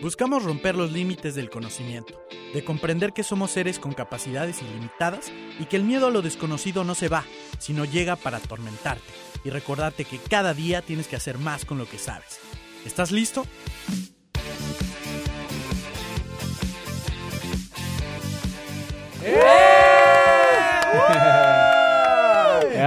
Buscamos romper los límites del conocimiento, de comprender que somos seres con capacidades ilimitadas y que el miedo a lo desconocido no se va, sino llega para atormentarte y recordarte que cada día tienes que hacer más con lo que sabes. ¿Estás listo?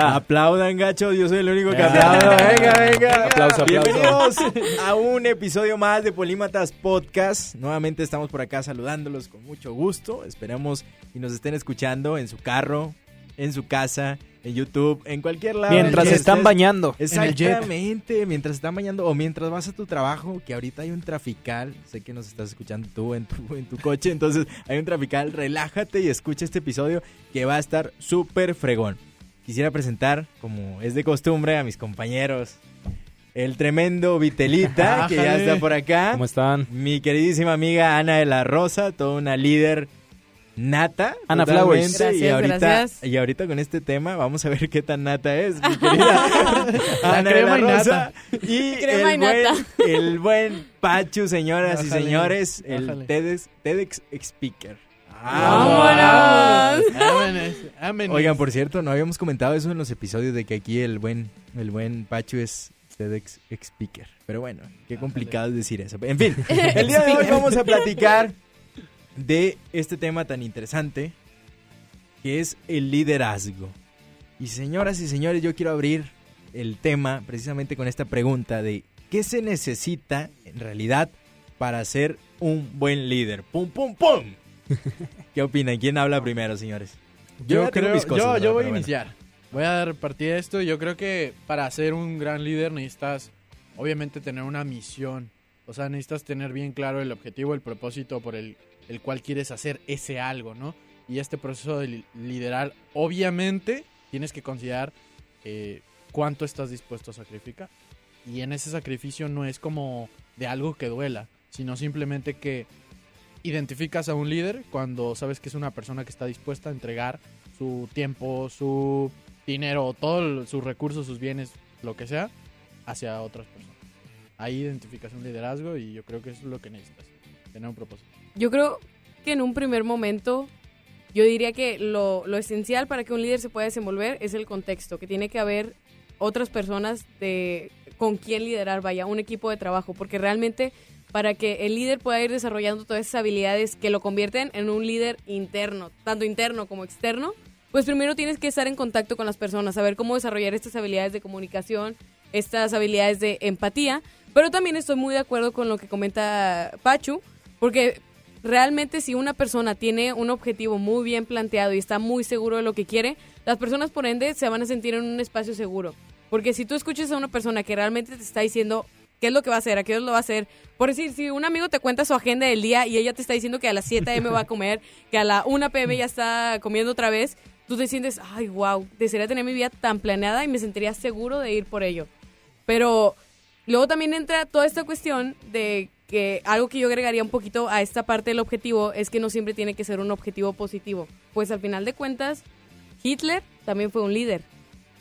Aplaudan, gachos. Yo soy el único que aplaudo. Venga, venga. Aplauso, aplauso. Bienvenidos a un episodio más de Polímatas Podcast. Nuevamente estamos por acá saludándolos con mucho gusto. Esperamos y nos estén escuchando en su carro, en su casa, en YouTube, en cualquier lado. Mientras están bañando. Exactamente, mientras están bañando o mientras vas a tu trabajo, que ahorita hay un trafical, sé que nos estás escuchando tú en tu, en tu coche, entonces hay un trafical, relájate y escucha este episodio que va a estar súper fregón. Quisiera presentar, como es de costumbre, a mis compañeros. El tremendo Vitelita, que ya está por acá. ¿Cómo están? Mi queridísima amiga Ana de la Rosa, toda una líder nata. Ana Flowers. y ahorita, gracias. Y ahorita con este tema vamos a ver qué tan nata es, mi querida Ana de crema la y Rosa. Y Crema el, y buen, nata. el buen Pachu, señoras y señores, el. TEDx, TEDx Speaker. ¡Vámonos! Ámenes. Oigan, por cierto, no habíamos comentado eso en los episodios de que aquí el buen, el buen Pachu es TEDx Speaker. Pero bueno, qué complicado es decir eso. En fin, el día de hoy vamos a platicar de este tema tan interesante que es el liderazgo. Y señoras y señores, yo quiero abrir el tema precisamente con esta pregunta de ¿qué se necesita en realidad para ser un buen líder? ¡Pum, pum, pum! ¿Qué opinan? ¿Quién habla primero, señores? Yo, tengo creo, cosas, yo, yo voy a bueno. iniciar. Voy a dar partida a esto. Yo creo que para ser un gran líder necesitas, obviamente, tener una misión. O sea, necesitas tener bien claro el objetivo, el propósito por el, el cual quieres hacer ese algo, ¿no? Y este proceso de li- liderar, obviamente, tienes que considerar eh, cuánto estás dispuesto a sacrificar. Y en ese sacrificio no es como de algo que duela, sino simplemente que identificas a un líder cuando sabes que es una persona que está dispuesta a entregar su tiempo, su dinero, todos sus recursos, sus bienes, lo que sea, hacia otras personas. Ahí identificas un liderazgo y yo creo que es lo que necesitas, tener un propósito. Yo creo que en un primer momento, yo diría que lo, lo esencial para que un líder se pueda desenvolver es el contexto, que tiene que haber otras personas de con quien liderar, vaya, un equipo de trabajo, porque realmente para que el líder pueda ir desarrollando todas esas habilidades que lo convierten en un líder interno, tanto interno como externo, pues primero tienes que estar en contacto con las personas, saber cómo desarrollar estas habilidades de comunicación, estas habilidades de empatía, pero también estoy muy de acuerdo con lo que comenta Pachu, porque realmente si una persona tiene un objetivo muy bien planteado y está muy seguro de lo que quiere, las personas por ende se van a sentir en un espacio seguro. Porque si tú escuchas a una persona que realmente te está diciendo qué es lo que va a hacer, a qué hora lo va a hacer, por decir, si un amigo te cuenta su agenda del día y ella te está diciendo que a las 7 a.m. va a comer, que a la 1 p.m. ya está comiendo otra vez, tú te sientes, ay, wow, desearía tener mi vida tan planeada y me sentiría seguro de ir por ello. Pero luego también entra toda esta cuestión de que algo que yo agregaría un poquito a esta parte del objetivo es que no siempre tiene que ser un objetivo positivo. Pues al final de cuentas, Hitler también fue un líder.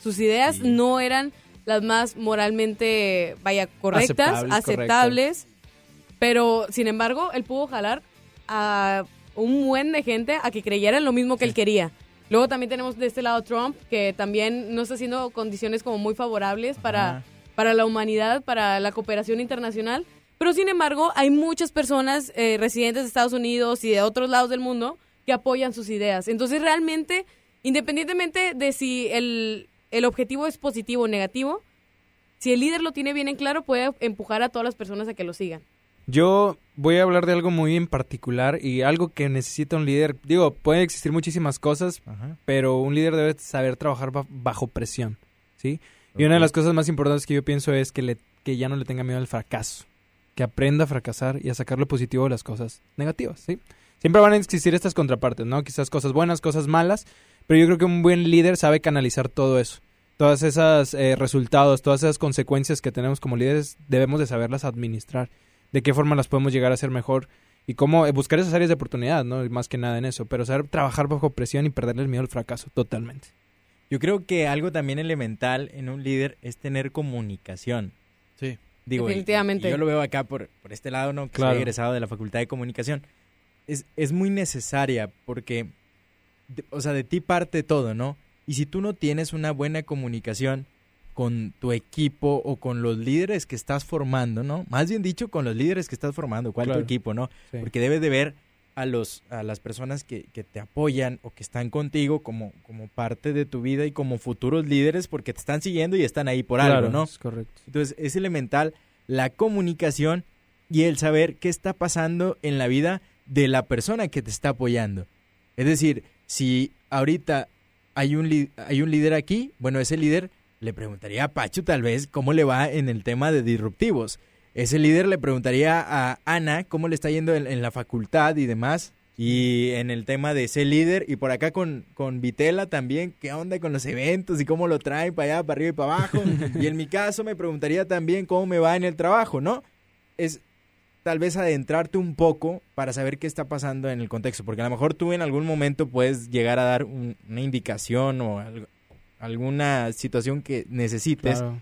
Sus ideas Sí. no eran las más moralmente, vaya, correctas, Aceptables, aceptables, pero sin embargo, él pudo jalar a un buen de gente a que creyera en lo mismo que él quería. Luego también tenemos de este lado Trump, que también no está haciendo condiciones como muy favorables para, para la humanidad, para la cooperación internacional. Pero sin embargo, hay muchas personas eh, residentes de Estados Unidos y de otros lados del mundo que apoyan sus ideas. Entonces, realmente, independientemente de si el, el objetivo es positivo o negativo, si el líder lo tiene bien en claro, puede empujar a todas las personas a que lo sigan. Yo voy a hablar de algo muy en particular y algo que necesita un líder. Digo, pueden existir muchísimas cosas, Ajá. pero un líder debe saber trabajar ba- bajo presión, ¿sí? Y una de las cosas más importantes que yo pienso es que, le, que ya no le tenga miedo al fracaso. Que aprenda a fracasar y a sacar lo positivo de las cosas negativas, ¿sí? Siempre van a existir estas contrapartes, ¿no? Quizás cosas buenas, cosas malas, pero yo creo que un buen líder sabe canalizar todo eso. Todas esas eh, resultados, todas esas consecuencias que tenemos como líderes, debemos de saberlas administrar. De qué forma las podemos llegar a hacer mejor y cómo eh, buscar esas áreas de oportunidad, ¿no? Más que nada en eso, pero saber trabajar bajo presión y perderle el miedo al fracaso totalmente. Yo creo que algo también elemental en un líder es tener comunicación. Sí. Digo, y- Definitivamente. y yo lo veo acá por, por este lado, ¿no? Que Claro. soy egresado de la Facultad de Comunicación. Es, es muy necesaria porque, o sea, de ti parte todo, ¿no? Y si tú no tienes una buena comunicación con tu equipo o con los líderes que estás formando, ¿no? Más bien dicho, con los líderes que estás formando, ¿cuál Claro. tu equipo, no? Sí. Porque debes de ver a los a las personas que, que te apoyan o que están contigo como, como parte de tu vida y como futuros líderes porque te están siguiendo y están ahí por Claro, algo, ¿no? es correcto. Entonces es elemental la comunicación y el saber qué está pasando en la vida de la persona que te está apoyando. Es decir, si ahorita hay un, hay un líder aquí, bueno, ese líder le preguntaría a Pacho tal vez cómo le va en el tema de disruptivos. Ese líder le preguntaría a Ana cómo le está yendo en, en la facultad y demás. Y en el tema de ser líder, y por acá con, con Vitela también, qué onda con los eventos y cómo lo traen para allá, para arriba y para abajo. y en mi caso me preguntaría también cómo me va en el trabajo, ¿no? Es tal vez adentrarte un poco para saber qué está pasando en el contexto, porque a lo mejor tú en algún momento puedes llegar a dar un- una indicación o algo- alguna situación que necesites Claro.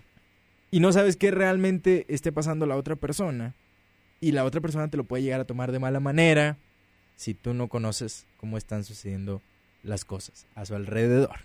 y no sabes qué realmente esté pasando la otra persona y la otra persona te lo puede llegar a tomar de mala manera si tú no conoces cómo están sucediendo las cosas a su alrededor.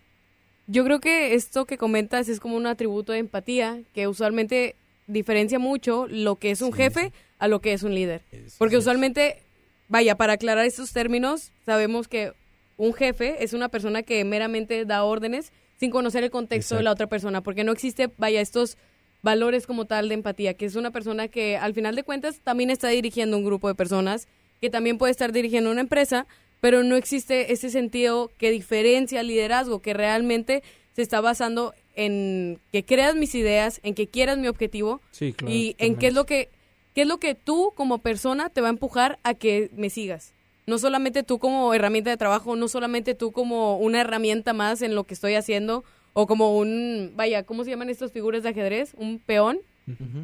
Yo creo que esto que comentas es como un atributo de empatía que usualmente diferencia mucho lo que es un Sí, jefe a lo que es un líder. Es- Porque es- usualmente, vaya, para aclarar estos términos, sabemos que un jefe es una persona que meramente da órdenes sin conocer el contexto de la otra persona, porque no existe, vaya, estos valores como tal de empatía, que es una persona que al final de cuentas también está dirigiendo un grupo de personas, que también puede estar dirigiendo una empresa, pero no existe ese sentido que diferencia al liderazgo, que realmente se está basando en que creas mis ideas, en que quieras mi objetivo, Sí, claro. y en qué es lo que qué es lo que tú como persona te va a empujar a que me sigas. No solamente tú como herramienta de trabajo, no solamente tú como una herramienta más en lo que estoy haciendo o como un, vaya, ¿cómo se llaman estas figuras de ajedrez? Un peón,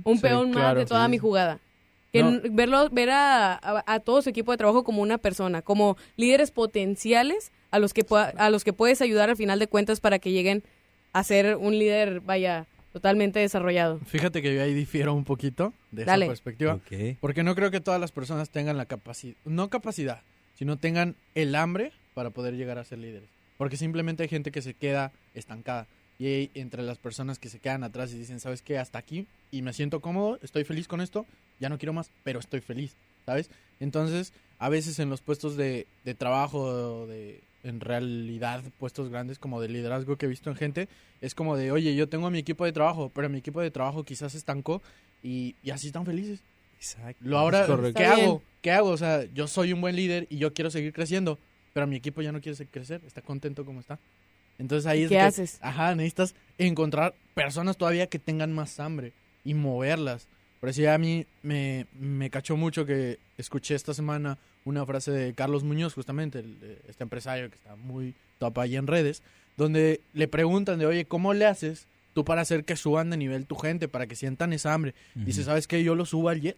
un Sí, peón más de toda sí, mi jugada. Que No. verlo, ver a, a- a todo su equipo de trabajo como una persona, como líderes potenciales a los que pueda- a los que puedes ayudar al final de cuentas para que lleguen a ser un líder, vaya, totalmente desarrollado. Fíjate que yo ahí difiero un poquito de Dale. esa perspectiva. Ok. Porque no creo que todas las personas tengan la capacidad, no capacidad, sino tengan el hambre para poder llegar a ser líderes. Porque simplemente hay gente que se queda estancada. Y hay entre las personas que se quedan atrás y dicen, ¿sabes qué? Hasta aquí y me siento cómodo, estoy feliz con esto, ya no quiero más, pero estoy feliz, ¿sabes? Entonces, a veces en los puestos de, de trabajo, de, en realidad puestos grandes como de liderazgo que he visto en gente, es como de, oye, yo tengo mi equipo de trabajo, pero mi equipo de trabajo quizás se estancó y, y así están felices. Exacto. Lo ahora. ¿qué hago? ¿Qué hago? O sea, yo soy un buen líder y yo quiero seguir creciendo, pero mi equipo ya no quiere crecer, está contento como está. Entonces ahí es ¿Qué que, haces? Ajá, necesitas encontrar personas todavía que tengan más hambre y moverlas. Por eso ya a mí me, me cachó mucho que escuché esta semana una frase de Carlos Muñoz, justamente, el- este empresario que está muy top ahí en redes, donde le preguntan de, oye, ¿cómo le haces tú para hacer que suban de nivel tu gente, para que sientan esa hambre? Dice, ¿sabes qué? Yo lo subo al jet.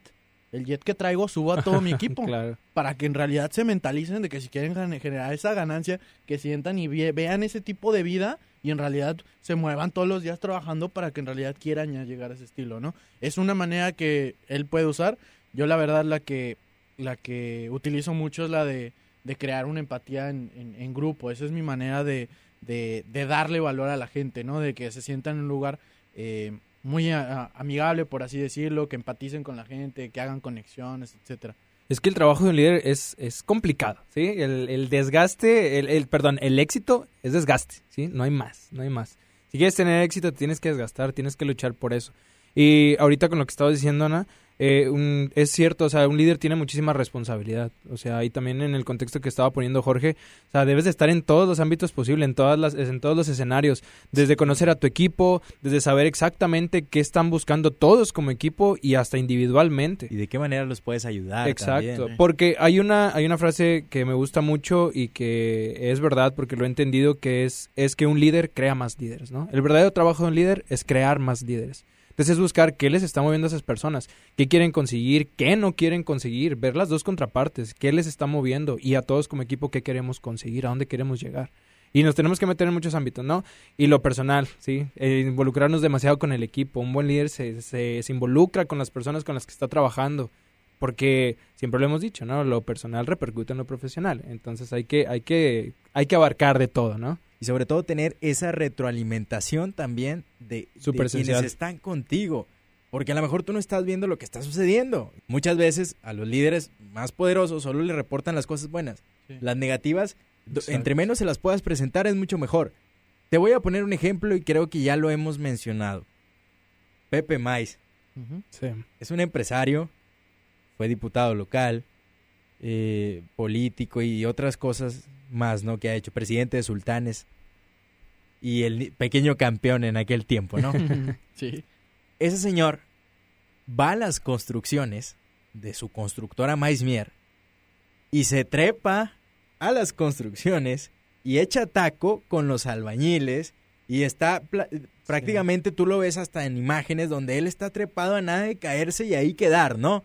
El jet que traigo subo a todo mi equipo. Claro. Para que en realidad se mentalicen de que si quieren generar esa ganancia, que sientan y ve- vean ese tipo de vida y en realidad se muevan todos los días trabajando para que en realidad quieran ya llegar a ese estilo, ¿no? Es una manera que él puede usar. Yo la verdad la que, la que utilizo mucho es la de, de crear una empatía en, en- grupo. Esa es mi manera de, de, darle valor a la gente, ¿no? De que se sientan en un lugar eh, muy amigable, por así decirlo, que empaticen con la gente, que hagan conexiones, etcétera. Es que el trabajo de un líder es, es complicado, ¿sí? El, el desgaste, el, el- perdón, el éxito es desgaste, ¿sí? No hay más, no hay más. Si quieres tener éxito, tienes que desgastar, tienes que luchar por eso. Y ahorita con lo que estabas diciendo, Ana, eh, un- es cierto, o sea, un líder tiene muchísima responsabilidad. O sea, ahí también en el contexto que estaba poniendo Jorge, o sea, debes de estar en todos los ámbitos posibles, en, todas las, en todos los escenarios, desde conocer a tu equipo, desde saber exactamente qué están buscando todos como equipo y hasta individualmente. ¿Y de qué manera los puedes ayudar? Exacto, también? porque hay una hay una frase que me gusta mucho y que es verdad porque lo he entendido que es es que un líder crea más líderes, ¿no? El verdadero trabajo de un líder es crear más líderes. Entonces es buscar qué les está moviendo a esas personas, qué quieren conseguir, qué no quieren conseguir, ver las dos contrapartes, qué les está moviendo y a todos como equipo qué queremos conseguir, a dónde queremos llegar. Y nos tenemos que meter en muchos ámbitos, ¿no? Y lo personal, ¿sí? Involucrarnos demasiado con el equipo. Un buen líder se, se, se involucra con las personas con las que está trabajando. Porque siempre lo hemos dicho, ¿no? Lo personal repercute en lo profesional. Entonces hay que, hay que, hay que abarcar de todo, ¿no? Y sobre todo tener esa retroalimentación también de, quienes están contigo. Porque a lo mejor tú no estás viendo lo que está sucediendo. Muchas veces a los líderes más poderosos solo le reportan las cosas buenas. Sí. Las negativas, Exacto. entre menos se las puedas presentar es mucho mejor. Te voy a poner un ejemplo y creo que ya lo hemos mencionado. Pepe Mais. Sí. es un empresario, fue diputado local, eh, político y otras cosas más, ¿no? Que ha hecho presidente de Sultanes y el pequeño campeón en aquel tiempo, ¿no? Sí. Ese señor va a las construcciones de su constructora Maismier y se trepa a las construcciones y echa taco con los albañiles y está pla- prácticamente tú lo ves hasta en imágenes donde él está trepado a nada de caerse y ahí quedar, ¿no?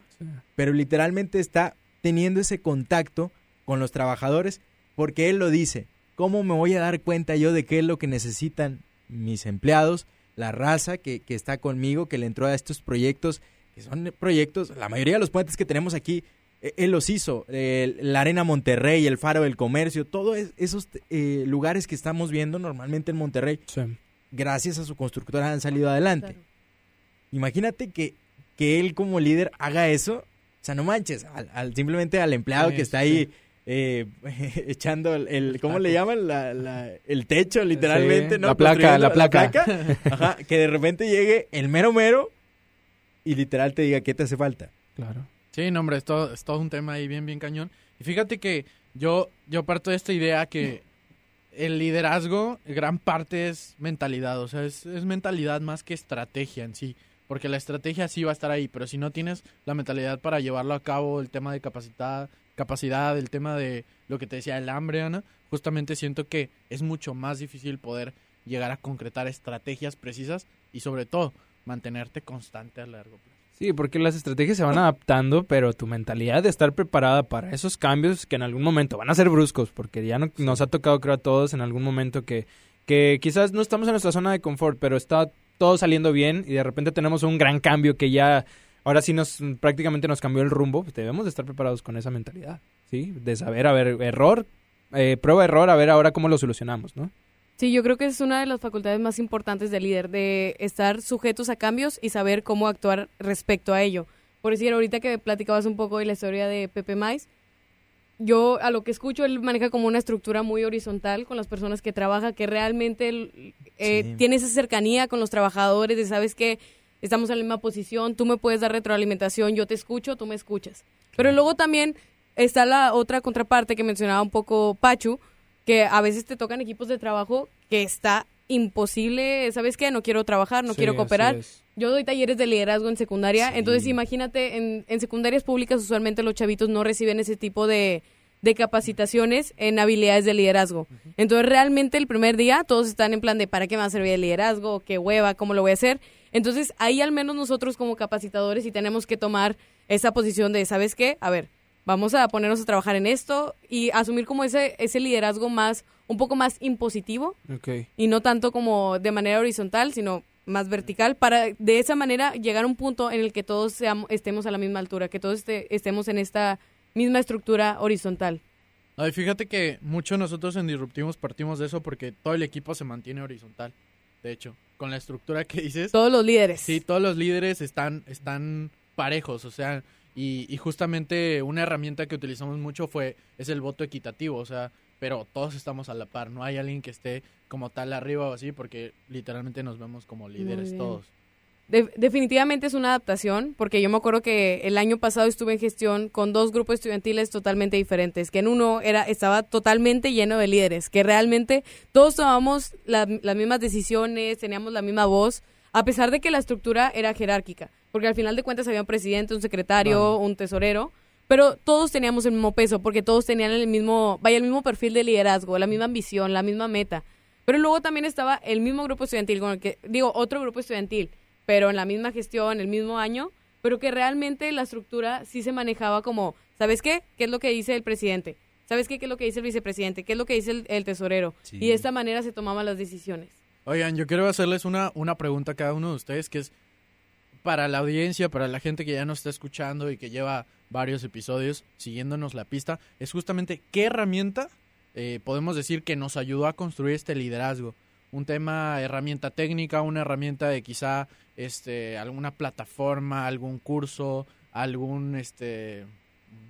Pero literalmente está teniendo ese contacto con los trabajadores porque él lo dice. ¿Cómo me voy a dar cuenta yo de qué es lo que necesitan mis empleados, la raza que, que está conmigo, que le entró a estos proyectos, que son proyectos, la mayoría de los puentes que tenemos aquí, eh, él los hizo, eh, la Arena Monterrey, el Faro del Comercio, todos esos eh, lugares que estamos viendo normalmente en Monterrey, Sí. gracias a su constructora han salido adelante. Claro. Imagínate que, que él como líder haga eso. O sea, no manches, al, al- simplemente al empleado Sí, que está sí. Eh, echando el, el- ¿cómo le llaman? La, la- el techo, literalmente, Sí, ¿no? la placa, la placa. Ajá, que de repente llegue el mero mero y literal te diga, ¿qué te hace falta? Claro. Sí, no, hombre, es todo, es todo un tema ahí bien, bien cañón. Y fíjate que yo, yo parto de esta idea que el liderazgo, gran parte es mentalidad, o sea, es, es mentalidad más que estrategia en sí. Porque la estrategia sí va a estar ahí, pero si no tienes la mentalidad para llevarlo a cabo, el tema de capacidad, capacidad, el tema de lo que te decía, el hambre, Ana, justamente siento que es mucho más difícil poder llegar a concretar estrategias precisas y sobre todo mantenerte constante a largo plazo. Sí, porque las estrategias se van adaptando, pero tu mentalidad de estar preparada para esos cambios que en algún momento van a ser bruscos, porque ya no- nos ha tocado, creo, a todos en algún momento que, que quizás no estamos en nuestra zona de confort, pero está todo saliendo bien y de repente tenemos un gran cambio que ya ahora sí nos prácticamente nos cambió el rumbo, pues debemos de estar preparados con esa mentalidad, ¿sí? De saber, a ver, error, eh, prueba, error, a ver ahora cómo lo solucionamos, ¿no? Sí, yo creo que es una de las facultades más importantes del líder, de estar sujetos a cambios y saber cómo actuar respecto a ello. Por decir, ahorita que platicabas un poco de la historia de Pepe Mais, yo a lo que escucho, él maneja como una estructura muy horizontal con las personas que trabaja, que realmente eh, Sí. tiene esa cercanía con los trabajadores, de sabes que estamos en la misma posición, tú me puedes dar retroalimentación, yo te escucho, tú me escuchas. Pero luego también está la otra contraparte que mencionaba un poco Pachu, que a veces te tocan equipos de trabajo que está imposible, ¿sabes qué? No quiero trabajar, no Sí, quiero cooperar. Yo doy talleres de liderazgo en secundaria, Sí. entonces imagínate, en, en secundarias públicas usualmente los chavitos no reciben ese tipo de, de capacitaciones en habilidades de liderazgo. Entonces realmente el primer día todos están en plan de ¿para qué me va a servir el liderazgo? ¿Qué hueva? ¿Cómo lo voy a hacer? Entonces ahí al menos nosotros como capacitadores sí tenemos que tomar esa posición de ¿sabes qué? A ver, vamos a ponernos a trabajar en esto y asumir como ese, ese liderazgo más, un poco más impositivo Ok. y no tanto como de manera horizontal, sino más vertical, para de esa manera llegar a un punto en el que todos seamos, estemos a la misma altura, que todos este- estemos en esta misma estructura horizontal. No, y fíjate que mucho nosotros en Disruptivos partimos de eso porque todo el equipo se mantiene horizontal. De hecho, con la estructura que dices, Todos los líderes. sí, todos los líderes están, están parejos, o sea, y, y justamente una herramienta que utilizamos mucho fue, es el voto equitativo, o sea, pero todos estamos a la par, no hay alguien que esté como tal arriba o así, porque literalmente nos vemos como líderes todos. De- definitivamente es una adaptación, porque yo me acuerdo que el año pasado estuve en gestión con dos grupos estudiantiles totalmente diferentes, que en uno era estaba totalmente lleno de líderes, que realmente todos tomábamos la- las mismas decisiones, teníamos la misma voz, a pesar de que la estructura era jerárquica, porque al final de cuentas había un presidente, un secretario, un tesorero, pero todos teníamos el mismo peso, porque todos tenían el mismo, vaya, el mismo perfil de liderazgo, la misma ambición, la misma meta. Pero luego también estaba el mismo grupo estudiantil, con el que, digo, otro grupo estudiantil, pero en la misma gestión, el mismo año, pero que realmente la estructura sí se manejaba como, ¿sabes qué? ¿Qué es lo que dice el presidente? ¿Sabes qué? ¿Qué es lo que dice el vicepresidente? ¿Qué es lo que dice el, el tesorero? Sí. Y de esta manera se tomaban las decisiones. Oigan, yo quiero hacerles una, una pregunta a cada uno de ustedes que es para la audiencia, para la gente que ya nos está escuchando y que lleva varios episodios siguiéndonos la pista, es justamente qué herramienta eh, podemos decir que nos ayudó a construir este liderazgo. Un tema, herramienta técnica, una herramienta de quizá este, alguna plataforma, algún curso, algún, este,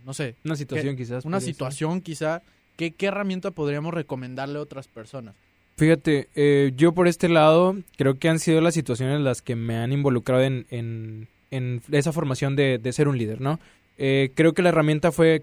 no sé, Una situación quizás. una ser. situación quizá. ¿Qué, ¿Qué herramienta podríamos recomendarle a otras personas? Fíjate, eh, yo por este lado creo que han sido las situaciones las que me han involucrado en, en, en esa formación de, de ser un líder, ¿no? Eh, creo que la herramienta fue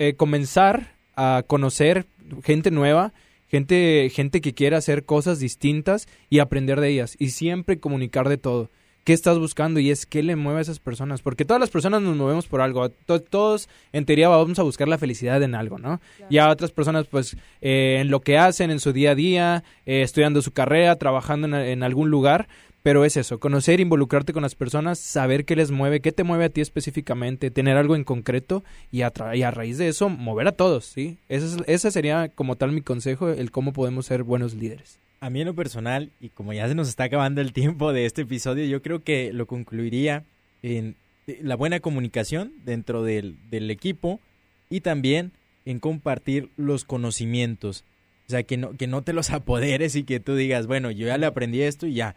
eh, comenzar a conocer gente nueva, gente, gente que quiera hacer cosas distintas y aprender de ellas y siempre comunicar de todo. ¿Qué estás buscando? Y es qué le mueve a esas personas. Porque todas las personas nos movemos por algo. To- todos, en teoría, vamos a buscar la felicidad en algo, ¿no? Y a otras personas, pues, eh, en lo que hacen, en su día a día, eh, estudiando su carrera, trabajando en, en algún lugar. Pero es eso, conocer, involucrarte con las personas, saber qué les mueve, qué te mueve a ti específicamente, tener algo en concreto y a, a raíz de eso mover a todos, ¿sí? Ese, es- ese sería como tal mi consejo, el cómo podemos ser buenos líderes. A mí en lo personal, y como ya se nos está acabando el tiempo de este episodio, yo creo que lo concluiría en eh, la buena comunicación dentro del, del equipo y también en compartir los conocimientos. O sea, que no, que no te los apoderes y que tú digas, bueno, yo ya le aprendí esto y ya,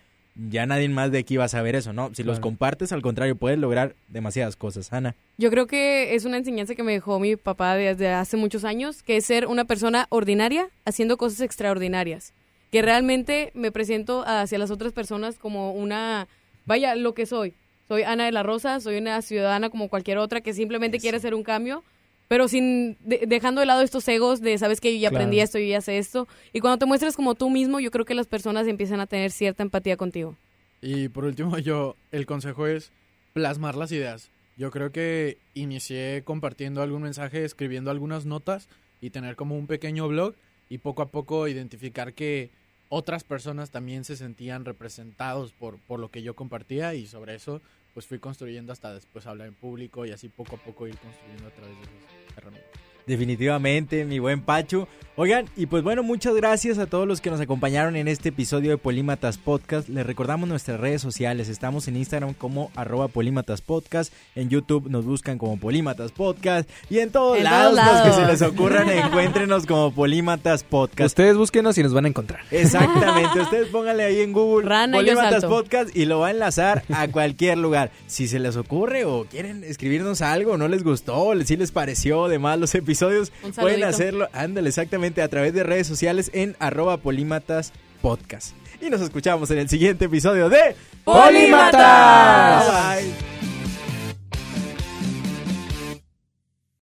ya nadie más de aquí va a saber eso, ¿no? Si los compartes, al contrario, puedes lograr demasiadas cosas. Ana. Yo creo que es una enseñanza que me dejó mi papá desde hace muchos años, que es ser una persona ordinaria haciendo cosas extraordinarias. Que realmente me presento hacia las otras personas como una, vaya, lo que soy. Soy Ana de la Rosa, soy una ciudadana como cualquier otra que simplemente Eso. quiere hacer un cambio, pero sin de- dejando de lado estos egos de, sabes que yo ya Claro. aprendí esto, yo ya sé esto. Y cuando te muestras como tú mismo, yo creo que las personas empiezan a tener cierta empatía contigo. Y por último, yo, el consejo es plasmar las ideas. Yo creo que inicié compartiendo algún mensaje, escribiendo algunas notas y tener como un pequeño blog y poco a poco identificar que otras personas también se sentían representados por, por lo que yo compartía y sobre eso pues fui construyendo hasta después hablar en público y así poco a poco ir construyendo a través de esas herramientas. Definitivamente, mi buen Pacho. Oigan, y pues bueno, muchas gracias a todos los que nos acompañaron en este episodio de Polímatas Podcast. Les recordamos nuestras redes sociales. Estamos en Instagram como arroba Polímatas Podcast. En YouTube nos buscan como Polímatas Podcast. Y en todos En lados, todos los que se les ocurran, encuéntrenos como Polímatas Podcast. Ustedes búsquenos y nos van a encontrar. Exactamente, ustedes pónganle ahí en Google Rana Polímatas. Podcast y lo va a enlazar a cualquier lugar. Si se les ocurre o quieren escribirnos algo, no les gustó, si les pareció de más los episodios, Pueden hacerlo, ándale, exactamente, a través de redes sociales en arroba polímatas podcast. Y nos escuchamos en el siguiente episodio de ¡Polímatas! Bye bye.